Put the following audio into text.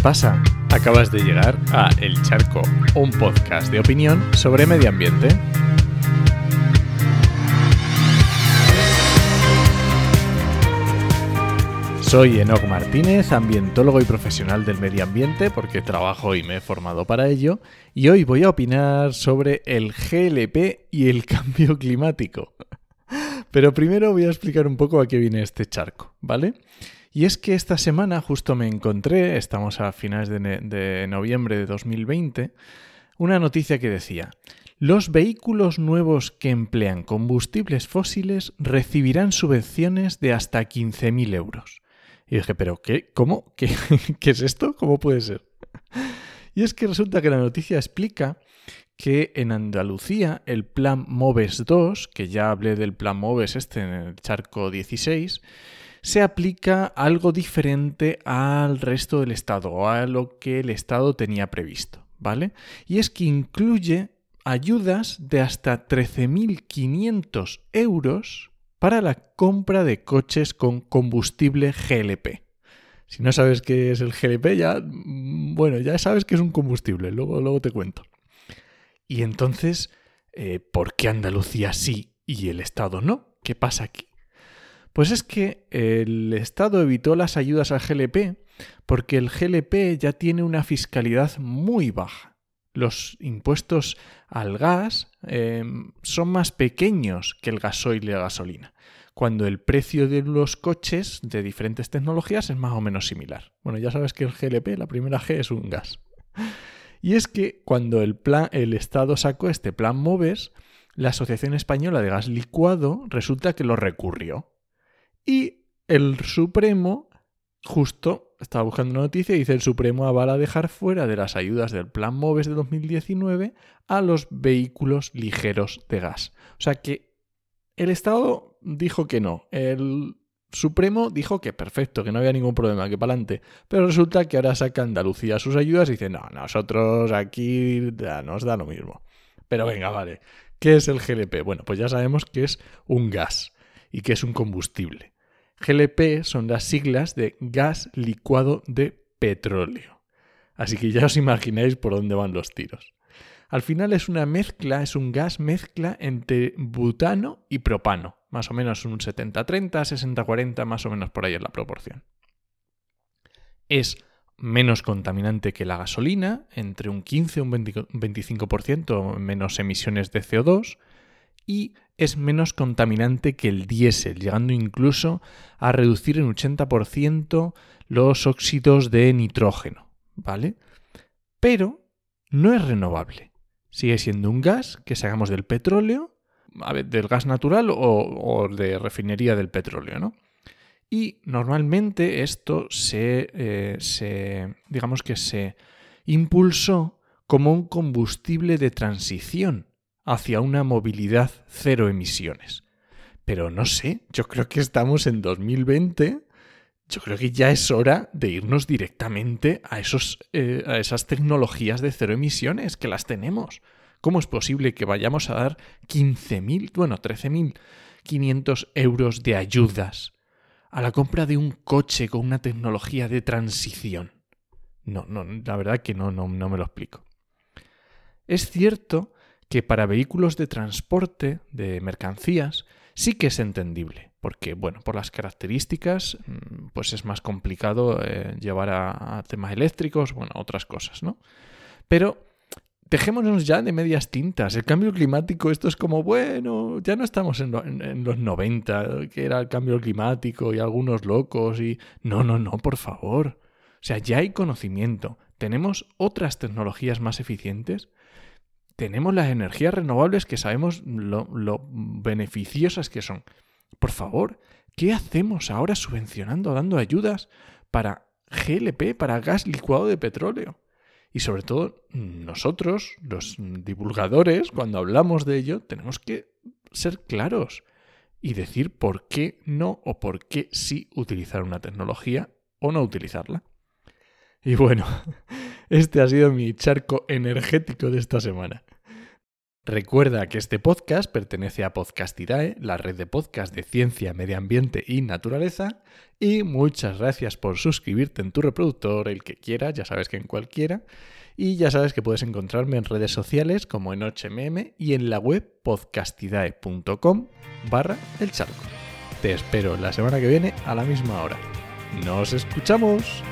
pasa? Acabas de llegar a El Charco, un podcast de opinión sobre medio ambiente. Soy Enoc Martínez, ambientólogo y profesional del medio ambiente, porque trabajo y me he formado para ello, y hoy voy a opinar sobre el GLP y el cambio climático. Pero primero voy a explicar un poco a qué viene este charco, ¿vale? Y es que esta semana justo me encontré, estamos a finales de, de noviembre de 2020, una noticia que decía, los vehículos nuevos que emplean combustibles fósiles recibirán subvenciones de hasta 15.000 euros. Y dije, ¿pero qué? ¿Cómo? ¿Qué, ¿Qué es esto? ¿Cómo puede ser? Y es que resulta que la noticia explica que en Andalucía el plan MOVES 2, que ya hablé del plan MOVES este en el charco 16, se aplica algo diferente al resto del Estado o a lo que el Estado tenía previsto, ¿vale? Y es que incluye ayudas de hasta 13.500 euros para la compra de coches con combustible GLP. Si no sabes qué es el GLP, ya, mm, bueno, ya sabes que es un combustible, luego, luego te cuento. Y entonces, eh, ¿por qué Andalucía sí y el Estado no? ¿Qué pasa aquí? Pues es que el Estado evitó las ayudas al GLP porque el GLP ya tiene una fiscalidad muy baja los impuestos al gas eh, son más pequeños que el gasoil y la gasolina, cuando el precio de los coches de diferentes tecnologías es más o menos similar. Bueno, ya sabes que el GLP, la primera G, es un gas. Y es que cuando el, plan, el Estado sacó este plan MOVES, la Asociación Española de Gas Licuado resulta que lo recurrió. Y el Supremo justo estaba buscando una noticia y dice el Supremo avala dejar fuera de las ayudas del Plan MOVES de 2019 a los vehículos ligeros de gas. O sea que el Estado dijo que no, el Supremo dijo que perfecto, que no había ningún problema, que para adelante. Pero resulta que ahora saca Andalucía sus ayudas y dice, no, nosotros aquí nos da lo mismo. Pero venga, vale. ¿Qué es el GLP? Bueno, pues ya sabemos que es un gas y que es un combustible. GLP son las siglas de gas licuado de petróleo. Así que ya os imagináis por dónde van los tiros. Al final es una mezcla, es un gas mezcla entre butano y propano. Más o menos un 70-30, 60-40, más o menos por ahí es la proporción. Es menos contaminante que la gasolina, entre un 15 y un 25% menos emisiones de CO2, y es menos contaminante que el diésel, llegando incluso a reducir en 80% los óxidos de nitrógeno, ¿vale? Pero no es renovable. Sigue siendo un gas que sacamos del petróleo, del gas natural o, de refinería del petróleo, ¿no? Y normalmente esto se, eh, se, digamos que se impulsó como un combustible de transición hacia una movilidad cero emisiones. Pero no sé, yo creo que estamos en 2020, yo creo que ya es hora de irnos directamente a, esos, eh, a esas tecnologías de cero emisiones, que las tenemos. ¿Cómo es posible que vayamos a dar 15.000, bueno, 13.500 euros de ayudas a la compra de un coche con una tecnología de transición? No, no, la verdad que no, no, no me lo explico. Es cierto que para vehículos de transporte de mercancías sí que es entendible, porque bueno, por las características mm, pues es más complicado eh, llevar a, temas eléctricos, bueno, otras cosas, ¿no? Pero dejémonos ya de medias tintas. El cambio climático, esto es como, bueno, ya no estamos en, en, los 90, que era el cambio climático y algunos locos y... No, no, no, por favor. O sea, ya hay conocimiento. Tenemos otras tecnologías más eficientes tenemos las energías renovables que sabemos lo, beneficiosas que son. Por favor, ¿qué hacemos ahora subvencionando, dando ayudas para GLP, para gas licuado de petróleo? Y sobre todo, nosotros, los divulgadores, cuando hablamos de ello, tenemos que ser claros y decir por qué no o por qué sí utilizar una tecnología o no utilizarla. Y bueno, este ha sido mi charco energético de esta semana. Recuerda que este podcast pertenece a Podcastidae, la red de podcast de ciencia, medio ambiente y naturaleza. Y muchas gracias por suscribirte en tu reproductor, el que quiera, ya sabes que en cualquiera. Y ya sabes que puedes encontrarme en redes sociales como en HMM y en la web podcastidae.com barra el charco. Te espero la semana que viene a la misma hora. ¡Nos escuchamos!